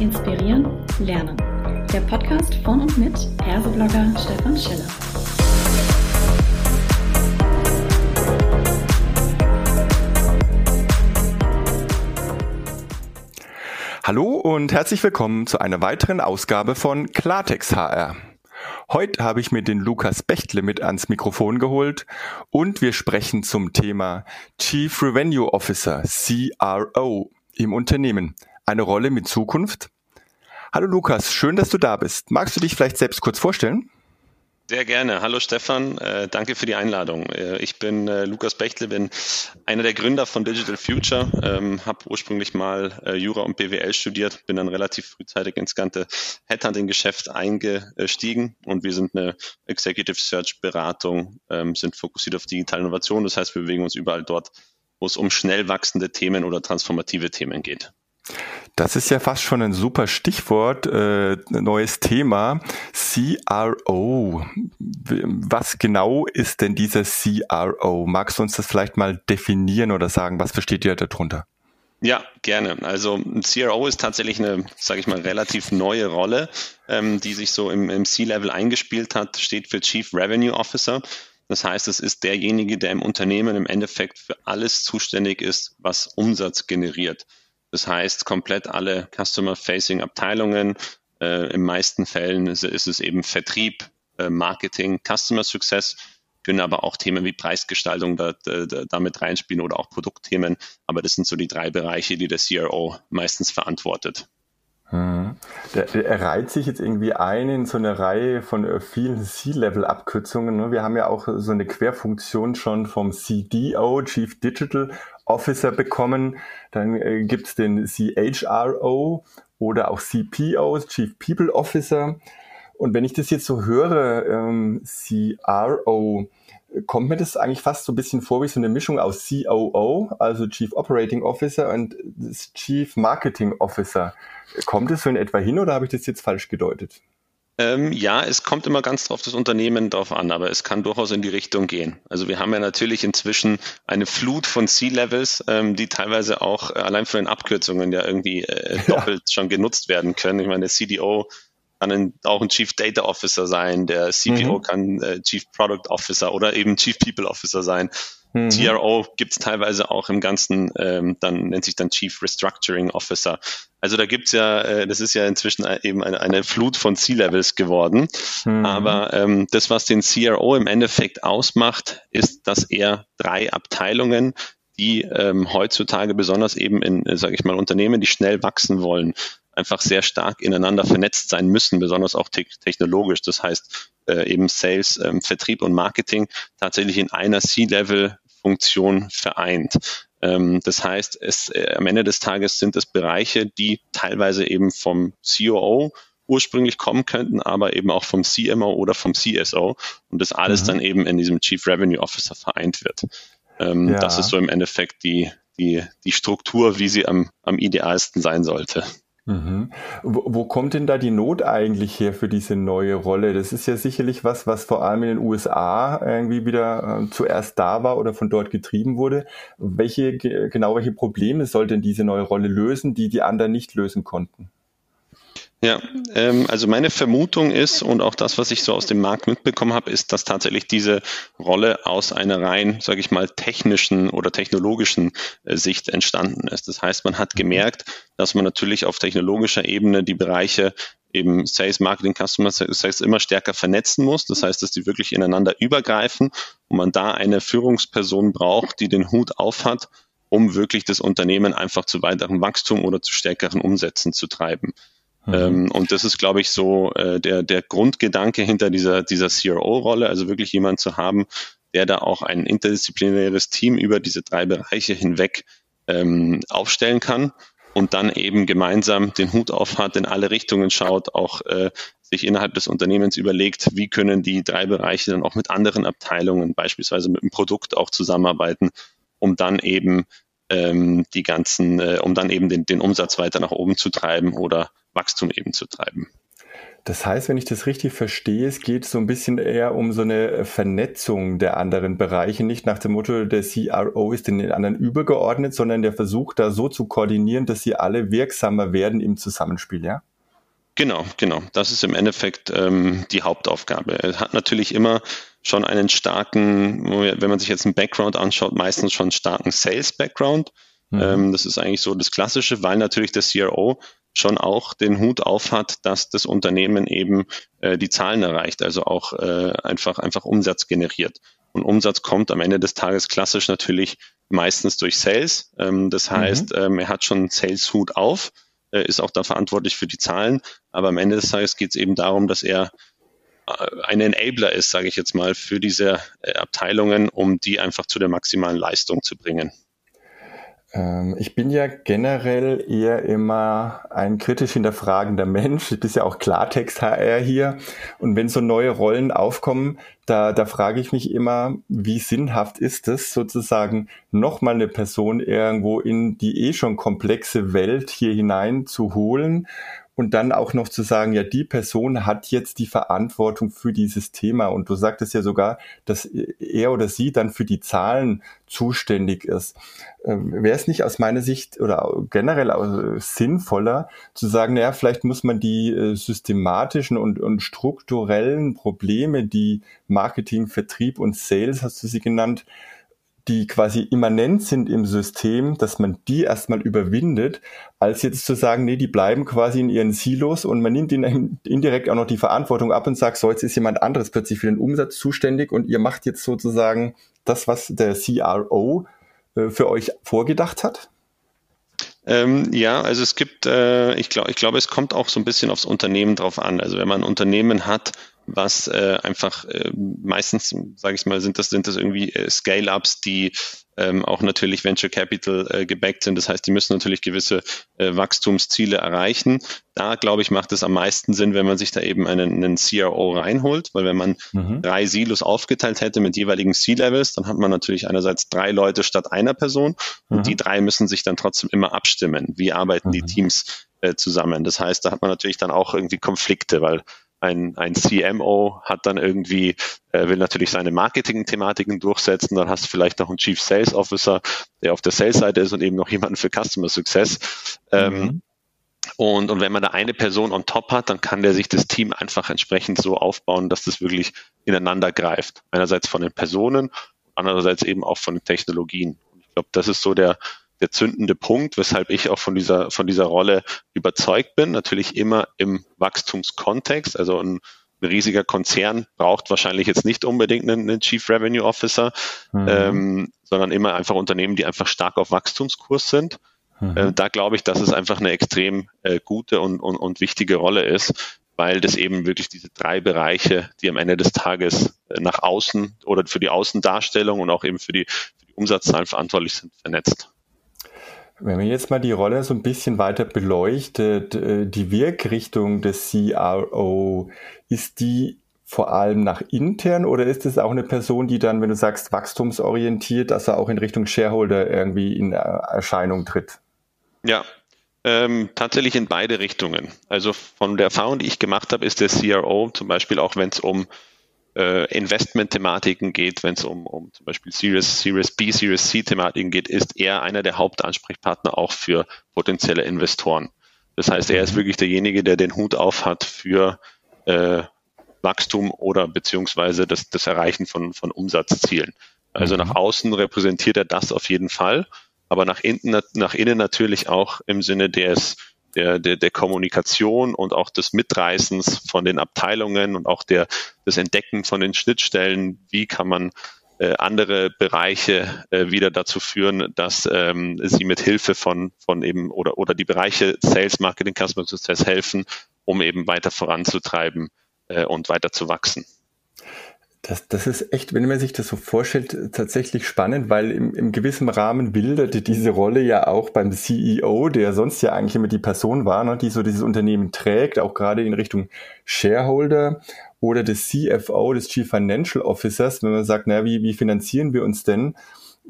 Inspirieren, Lernen. Der Podcast von und mit Erseblogger Stefan Schiller. Hallo und herzlich willkommen zu einer weiteren Ausgabe von Klartext HR. Heute habe ich mir den Lukas Bechtle mit ans Mikrofon geholt und wir sprechen zum Thema Chief Revenue Officer, CRO im Unternehmen. Eine Rolle mit Zukunft? Hallo Lukas, schön, dass du da bist. Magst du dich vielleicht selbst kurz vorstellen? Sehr gerne. Hallo Stefan, äh, danke für die Einladung. Äh, ich bin äh, Lukas Bechtle, bin einer der Gründer von Digital Future, ähm, habe ursprünglich mal Jura und BWL studiert, bin dann relativ frühzeitig ins ganze Headhunting-Geschäft eingestiegen und wir sind eine Executive Search Beratung, ähm, sind fokussiert auf digitale Innovation. Das heißt, wir bewegen uns überall dort, wo es um schnell wachsende Themen oder transformative Themen geht. Das ist ja fast schon ein super Stichwort, äh, neues Thema, CRO. Was genau ist denn dieser CRO? Magst du uns das vielleicht mal definieren oder sagen, was versteht ihr darunter? Ja, gerne. Also ein CRO ist tatsächlich eine, sage ich mal, relativ neue Rolle, ähm, die sich so im, im C-Level eingespielt hat, steht für Chief Revenue Officer. Das heißt, es ist derjenige, der im Unternehmen im Endeffekt für alles zuständig ist, was Umsatz generiert. Das heißt, komplett alle Customer-Facing Abteilungen, äh, in meisten Fällen ist, ist, es eben Vertrieb, äh, Marketing, Customer Success, können aber auch Themen wie Preisgestaltung da, da, damit reinspielen oder auch Produktthemen. Aber das sind so die drei Bereiche, die der CRO meistens verantwortet. Hm. Der, der reiht sich jetzt irgendwie ein in so eine Reihe von äh, vielen C-Level-Abkürzungen. Ne? Wir haben ja auch so eine Querfunktion schon vom CDO, Chief Digital Officer, bekommen. Dann äh, gibt's den CHRO oder auch CPO, Chief People Officer. Und wenn ich das jetzt so höre, ähm, CRO, kommt mir das eigentlich fast so ein bisschen vor wie so eine Mischung aus COO, also Chief Operating Officer und Chief Marketing Officer. Kommt es so in etwa hin oder habe ich das jetzt falsch gedeutet? Ähm, ja, es kommt immer ganz drauf das Unternehmen drauf an, aber es kann durchaus in die Richtung gehen. Also wir haben ja natürlich inzwischen eine Flut von C-Levels, ähm, die teilweise auch äh, allein von den Abkürzungen ja irgendwie äh, doppelt ja. schon genutzt werden können. Ich meine, der CDO kann ein, auch ein Chief Data Officer sein, der CPO mhm. kann äh, Chief Product Officer oder eben Chief People Officer sein. Mhm. CRO gibt es teilweise auch im Ganzen, ähm, dann nennt sich dann Chief Restructuring Officer. Also da gibt's ja, äh, das ist ja inzwischen eben eine, eine Flut von C-Levels geworden. Mhm. Aber ähm, das, was den CRO im Endeffekt ausmacht, ist, dass er drei Abteilungen, die ähm, heutzutage besonders eben in, äh, sage ich mal, Unternehmen, die schnell wachsen wollen, einfach sehr stark ineinander vernetzt sein müssen, besonders auch te technologisch. Das heißt äh, eben Sales, ähm, Vertrieb und Marketing tatsächlich in einer C-Level-Funktion vereint. Ähm, das heißt, es, äh, am Ende des Tages sind es Bereiche, die teilweise eben vom COO ursprünglich kommen könnten, aber eben auch vom CMO oder vom CSO und das alles mhm. dann eben in diesem Chief Revenue Officer vereint wird. Ähm, ja. Das ist so im Endeffekt die, die, die Struktur, wie sie am, am idealsten sein sollte. Mhm. Wo, wo, kommt denn da die Not eigentlich her für diese neue Rolle? Das ist ja sicherlich was, was vor allem in den USA irgendwie wieder äh, zuerst da war oder von dort getrieben wurde. Welche, genau welche Probleme soll denn diese neue Rolle lösen, die die anderen nicht lösen konnten? Ja, ähm, also meine Vermutung ist und auch das, was ich so aus dem Markt mitbekommen habe, ist, dass tatsächlich diese Rolle aus einer rein, sage ich mal, technischen oder technologischen äh, Sicht entstanden ist. Das heißt, man hat gemerkt, dass man natürlich auf technologischer Ebene die Bereiche eben Sales, Marketing, Customer Sales immer stärker vernetzen muss. Das heißt, dass die wirklich ineinander übergreifen und man da eine Führungsperson braucht, die den Hut aufhat, um wirklich das Unternehmen einfach zu weiteren Wachstum oder zu stärkeren Umsätzen zu treiben. Mhm. Ähm, und das ist, glaube ich, so äh, der, der Grundgedanke hinter dieser, dieser CRO-Rolle, also wirklich jemand zu haben, der da auch ein interdisziplinäres Team über diese drei Bereiche hinweg ähm, aufstellen kann und dann eben gemeinsam den Hut auf hat, in alle Richtungen schaut, auch äh, sich innerhalb des Unternehmens überlegt, wie können die drei Bereiche dann auch mit anderen Abteilungen, beispielsweise mit dem Produkt auch zusammenarbeiten, um dann eben ähm, die ganzen, äh, um dann eben den, den Umsatz weiter nach oben zu treiben oder Wachstum eben zu treiben. Das heißt, wenn ich das richtig verstehe, es geht so ein bisschen eher um so eine Vernetzung der anderen Bereiche, nicht nach dem Motto, der CRO ist den anderen übergeordnet, sondern der versucht da so zu koordinieren, dass sie alle wirksamer werden im Zusammenspiel, ja? Genau, genau. Das ist im Endeffekt ähm, die Hauptaufgabe. Er hat natürlich immer schon einen starken, wenn man sich jetzt einen Background anschaut, meistens schon einen starken Sales-Background. Mhm. Ähm, das ist eigentlich so das Klassische, weil natürlich der CRO schon auch den Hut auf hat, dass das Unternehmen eben äh, die Zahlen erreicht, also auch äh, einfach, einfach Umsatz generiert. Und Umsatz kommt am Ende des Tages klassisch natürlich meistens durch Sales. Ähm, das mhm. heißt, mhm. ähm, er hat schon Sales-Hut auf äh, ist auch da verantwortlich für die Zahlen. Aber am Ende des Tages geht es eben darum, dass er äh, ein Enabler ist, sage ich jetzt mal, für diese äh, Abteilungen, um die einfach zu der maximalen Leistung zu bringen. Ähm, ich bin ja generell eher immer ein kritisch hinterfragender Mensch. Ich bin ja auch Klartext-HR hier. Und wenn so neue Rollen aufkommen, da, da frage ich mich immer, wie sinnhaft ist es sozusagen, nochmal eine Person irgendwo in die eh schon komplexe Welt hier hinein zu holen und dann auch noch zu sagen, ja, die Person hat jetzt die Verantwortung für dieses Thema. Und du sagtest ja sogar, dass er oder sie dann für die Zahlen zuständig ist. Ähm, Wäre es nicht aus meiner Sicht oder generell sinnvoller zu sagen, naja, vielleicht muss man die äh, systematischen und, und strukturellen Probleme, die Marketing, Vertrieb und Sales, hast du sie genannt, die quasi immanent sind im System, dass man die erstmal überwindet, als jetzt zu sagen, nee, die bleiben quasi in ihren Silos und man nimmt ihnen indirekt auch noch die Verantwortung ab und sagt, so, jetzt ist jemand anderes plötzlich für den Umsatz zuständig und ihr macht jetzt sozusagen das, was der CRO äh, für euch vorgedacht hat? Ähm, ja, also es gibt, äh, ich glaube, ich glaube, es kommt auch so ein bisschen aufs Unternehmen drauf an. Also wenn man ein Unternehmen hat, was äh, einfach äh, meistens, sage ich mal, sind das sind das irgendwie äh, Scale-ups, die ähm, auch natürlich Venture Capital äh, gebackt sind. Das heißt, die müssen natürlich gewisse äh, Wachstumsziele erreichen. Da, glaube ich, macht es am meisten Sinn, wenn man sich da eben einen, einen CRO reinholt, weil wenn man mhm. drei Silos aufgeteilt hätte mit jeweiligen C-Levels, dann hat man natürlich einerseits drei Leute statt einer Person mhm. und die drei müssen sich dann trotzdem immer abstimmen. Wie arbeiten mhm. die Teams äh, zusammen? Das heißt, da hat man natürlich dann auch irgendwie Konflikte, weil ein, ein CMO hat dann irgendwie, äh, will natürlich seine Marketing-Thematiken durchsetzen, dann hast du vielleicht noch einen Chief Sales Officer, der auf der Sales-Seite ist und eben noch jemanden für Customer Success. Ähm, mhm. und, und wenn man da eine Person on top hat, dann kann der sich das Team einfach entsprechend so aufbauen, dass das wirklich ineinander greift. Einerseits von den Personen, andererseits eben auch von den Technologien. Ich glaube, das ist so der, der zündende Punkt, weshalb ich auch von dieser, von dieser Rolle überzeugt bin. Natürlich immer im Wachstumskontext. Also ein, ein riesiger Konzern braucht wahrscheinlich jetzt nicht unbedingt einen, einen Chief Revenue Officer, mhm. ähm, sondern immer einfach Unternehmen, die einfach stark auf Wachstumskurs sind. Mhm. Äh, da glaube ich, dass es einfach eine extrem äh, gute und, und, und wichtige Rolle ist, weil das eben wirklich diese drei Bereiche, die am Ende des Tages äh, nach außen oder für die Außendarstellung und auch eben für die, für die Umsatzzahlen verantwortlich sind, vernetzt. Wenn man jetzt mal die Rolle so ein bisschen weiter beleuchtet, äh, die Wirkrichtung des CRO, ist die vor allem nach intern oder ist es auch eine Person, die dann, wenn du sagst, wachstumsorientiert, dass er auch in Richtung Shareholder irgendwie in Erscheinung tritt? Ja, ähm, tatsächlich in beide Richtungen. Also von der Erfahrung, die ich gemacht habe, ist der CRO zum Beispiel auch, wenn es um äh, Investment-Thematiken geht, wenn es um, um zum Beispiel Series, Series B, Series C-Thematiken geht, ist er einer der Hauptansprechpartner auch für potenzielle Investoren. Das heißt, er ist mhm. wirklich derjenige, der den Hut auf hat für äh, Wachstum oder beziehungsweise das, das Erreichen von, von Umsatzzielen. Also mhm. nach außen repräsentiert er das auf jeden Fall, aber nach innen, nach innen natürlich auch im Sinne des der, der, der Kommunikation und auch des Mitreißens von den Abteilungen und auch der, des Entdecken von den Schnittstellen, wie kann man äh, andere Bereiche äh, wieder dazu führen, dass ähm, sie mit Hilfe von, von eben oder, oder die Bereiche Sales, Marketing, Customer Success helfen, um eben weiter voranzutreiben äh, und weiter zu wachsen. Das, das ist echt, wenn man sich das so vorstellt, tatsächlich spannend, weil im, im gewissen Rahmen bildete diese Rolle ja auch beim CEO, der sonst ja eigentlich immer die Person war, ne, die so dieses Unternehmen trägt, auch gerade in Richtung Shareholder oder des CFO, des Chief Financial Officers, wenn man sagt, naja, wie, wie finanzieren wir uns denn?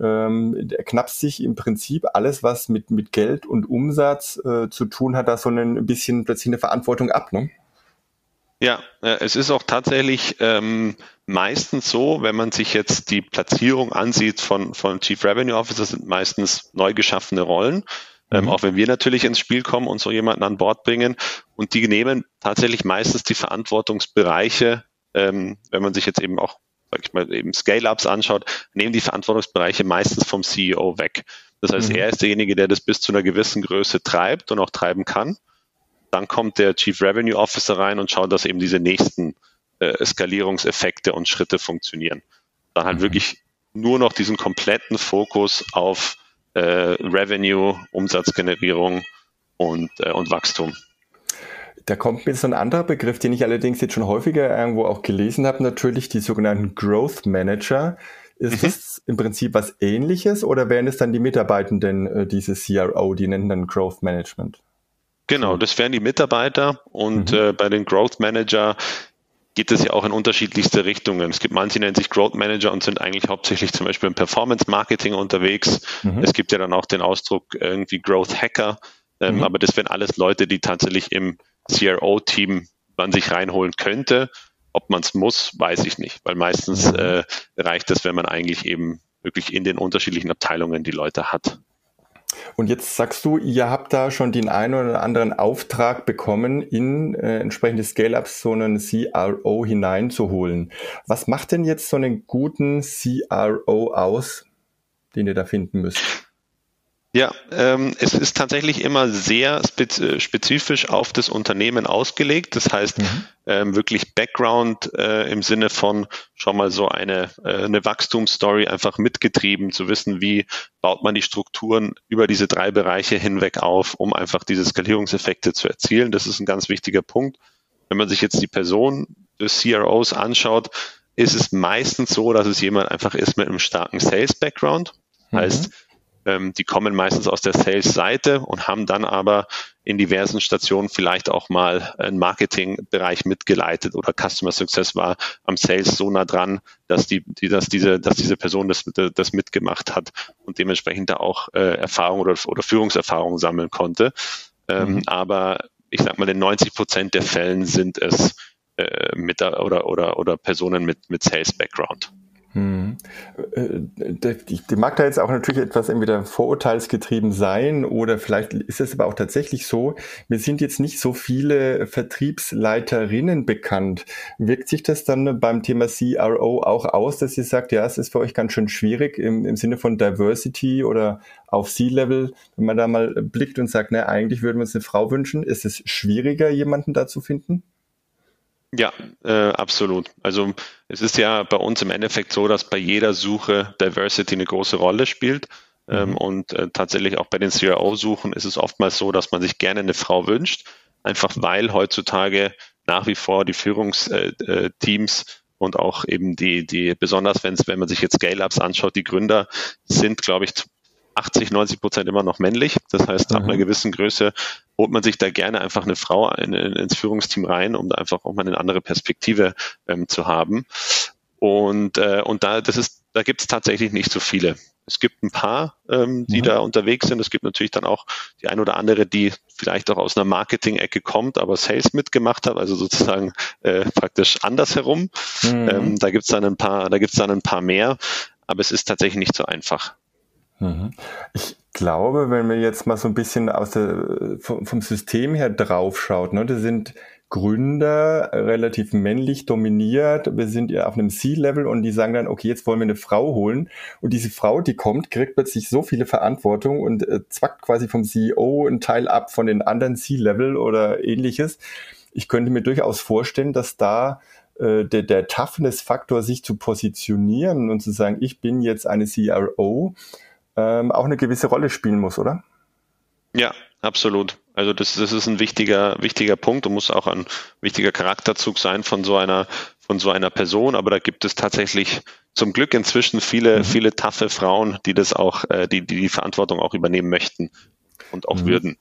Ähm, knapst sich im Prinzip alles, was mit, mit Geld und Umsatz äh, zu tun hat, da so ein bisschen plötzlich eine Verantwortung ab, ne? Ja, äh, es ist auch tatsächlich ähm, meistens so, wenn man sich jetzt die Platzierung ansieht von, von Chief Revenue Officer, sind meistens neu geschaffene Rollen. Ähm, mhm. auch wenn wir natürlich ins Spiel kommen und so jemanden an Bord bringen. Und die nehmen tatsächlich meistens die Verantwortungsbereiche, ähm, wenn man sich jetzt eben auch, sag ich mal, eben Scale-Ups anschaut, nehmen die Verantwortungsbereiche meistens vom CEO weg. Das heißt, mhm. er ist derjenige, der das bis zu einer gewissen Größe treibt und auch treiben kann. Dann kommt der Chief Revenue Officer rein und schaut, dass eben diese nächsten äh, Skalierungseffekte und Schritte funktionieren. Dann halt mhm. wirklich nur noch diesen kompletten Fokus auf äh, Revenue, Umsatzgenerierung und, äh, und Wachstum. Da kommt mir so ein anderer Begriff, den ich allerdings jetzt schon häufiger irgendwo auch gelesen habe, natürlich die sogenannten Growth Manager. Ist mhm. das im Prinzip was ähnliches oder wären es dann die Mitarbeitenden äh, dieses CRO, die nennen dann Growth Management? Genau, das wären die Mitarbeiter und mhm. äh, bei den Growth Manager geht es ja auch in unterschiedlichste Richtungen. Es gibt manche, die nennen sich Growth Manager und sind eigentlich hauptsächlich zum Beispiel im Performance Marketing unterwegs. Mhm. Es gibt ja dann auch den Ausdruck irgendwie Growth Hacker. Ähm, mhm. Aber das wären alles Leute, die tatsächlich im CRO-Team man sich reinholen könnte. Ob man es muss, weiß ich nicht, weil meistens mhm. äh, reicht es, wenn man eigentlich eben wirklich in den unterschiedlichen Abteilungen die Leute hat. Und jetzt sagst du, ihr habt da schon den einen oder anderen Auftrag bekommen, in äh, entsprechende Scale-Ups so einen CRO hineinzuholen. Was macht denn jetzt so einen guten CRO aus, den ihr da finden müsst? Ja, ähm, es ist tatsächlich immer sehr äh, spezifisch auf das Unternehmen ausgelegt. Das heißt, mhm. ähm, wirklich Background äh, im Sinne von schon mal so eine, äh, eine Wachstumsstory einfach mitgetrieben, zu wissen, wie baut man die Strukturen über diese drei Bereiche hinweg auf, um einfach diese Skalierungseffekte zu erzielen. Das ist ein ganz wichtiger Punkt. Wenn man sich jetzt die Person des CROs anschaut, ist es meistens so, dass es jemand einfach ist mit einem starken Sales-Background. Mhm. Heißt, ähm, die kommen meistens aus der Sales-Seite und haben dann aber in diversen Stationen vielleicht auch mal einen Marketingbereich mitgeleitet oder Customer Success war am Sales so nah dran, dass die, die dass diese, dass diese Person das, das mitgemacht hat und dementsprechend da auch äh, Erfahrung oder, oder Führungserfahrung sammeln konnte. Ähm, mhm. Aber ich sag mal, in 90 Prozent der Fällen sind es äh, mit oder, oder, oder Personen mit, mit Sales Background. Hm. Äh, die, die mag da jetzt auch natürlich etwas entweder vorurteilsgetrieben sein oder vielleicht ist es aber auch tatsächlich so, mir sind jetzt nicht so viele Vertriebsleiterinnen bekannt. Wirkt sich das dann beim Thema CRO auch aus, dass ihr sagt, ja, es ist für euch ganz schön schwierig im, im Sinne von Diversity oder auf C-Level, wenn man da mal blickt und sagt, ne, eigentlich würden wir uns eine Frau wünschen, ist es schwieriger, jemanden da zu finden? Ja, äh, absolut. Also es ist ja bei uns im Endeffekt so, dass bei jeder Suche Diversity eine große Rolle spielt. Ähm, mhm. und äh, tatsächlich auch bei den CRO-Suchen ist es oftmals so, dass man sich gerne eine Frau wünscht, einfach weil heutzutage nach wie vor die Führungsteams äh, äh, und auch eben die, die besonders wenn wenn man sich jetzt Scale-Ups anschaut, die Gründer sind, glaube ich, 80, 90 Prozent immer noch männlich. Das heißt, ab einer mhm. gewissen Größe holt man sich da gerne einfach eine Frau in, in, ins Führungsteam rein, um da einfach auch mal eine andere Perspektive ähm, zu haben. Und, äh, und da, das ist, da gibt es tatsächlich nicht so viele. Es gibt ein paar, ähm, die mhm. da unterwegs sind. Es gibt natürlich dann auch die ein oder andere, die vielleicht auch aus einer Marketing-Ecke kommt, aber Sales mitgemacht hat, also sozusagen äh, praktisch andersherum. Mhm. Ähm, da gibt's dann ein paar, da gibt's dann ein paar mehr, aber es ist tatsächlich nicht so einfach. Mhm. Ich glaube, wenn man jetzt mal so ein bisschen aus der, vom, System her draufschaut, ne, das sind Gründer relativ männlich dominiert. Wir sind ja auf einem C-Level und die sagen dann, okay, jetzt wollen wir eine Frau holen. Und diese Frau, die kommt, kriegt plötzlich so viele Verantwortung und äh, zwackt quasi vom CEO einen Teil ab von den anderen C-Level oder ähnliches. Ich könnte mir durchaus vorstellen, dass da äh, der, der Toughness-Faktor, sich zu positionieren und zu sagen, ich bin jetzt eine CRO, ähm, auch eine gewisse Rolle spielen muss, oder? Ja, absolut. Also das, das ist ein wichtiger, wichtiger Punkt und muss auch ein wichtiger Charakterzug sein von so einer, von so einer Person. Aber da gibt es tatsächlich zum Glück inzwischen viele, mhm. viele taffe Frauen, die das auch, äh, die, die die Verantwortung auch übernehmen möchten und auch mhm. würden.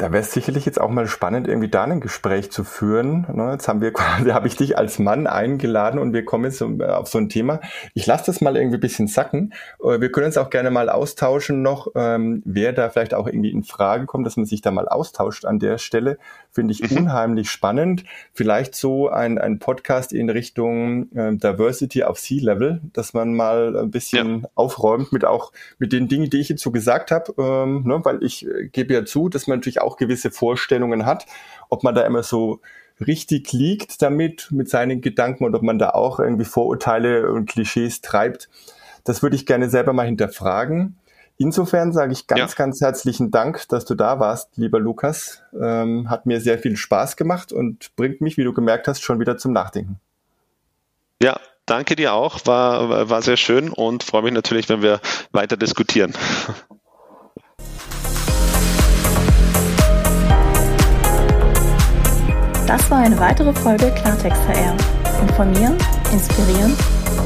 Da wäre es sicherlich jetzt auch mal spannend, irgendwie da ein Gespräch zu führen. Ne? Jetzt haben wir quasi, habe ich dich als Mann eingeladen und wir kommen jetzt äh, auf so ein Thema. Ich lasse das mal irgendwie ein bisschen sacken. Äh, wir können uns auch gerne mal austauschen noch, ähm, wer da vielleicht auch irgendwie in Frage kommt, dass man sich da mal austauscht an der Stelle. Finde ich mhm. unheimlich spannend. Vielleicht so ein, ein Podcast in Richtung äh, Diversity auf Sea-Level, dass man mal ein bisschen ja. aufräumt mit auch mit den Dingen, die ich jetzt so gesagt habe, ähm, ne? weil ich äh, gebe ja zu, dass man natürlich auch gewisse Vorstellungen hat, ob man da immer so richtig liegt damit, mit seinen Gedanken und ob man da auch irgendwie Vorurteile und Klischees treibt. Das würde ich gerne selber mal hinterfragen. Insofern sage ich ganz, ja. ganz herzlichen Dank, dass du da warst, lieber Lukas. Ähm, hat mir sehr viel Spaß gemacht und bringt mich, wie du gemerkt hast, schon wieder zum Nachdenken. Ja, danke dir auch. War, war sehr schön und freue mich natürlich, wenn wir weiter diskutieren. Das war eine weitere Folge Klartext HR. Informieren, inspirieren,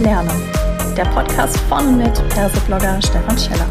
lernen. Der Podcast von mit Perseblogger Stefan Scheller.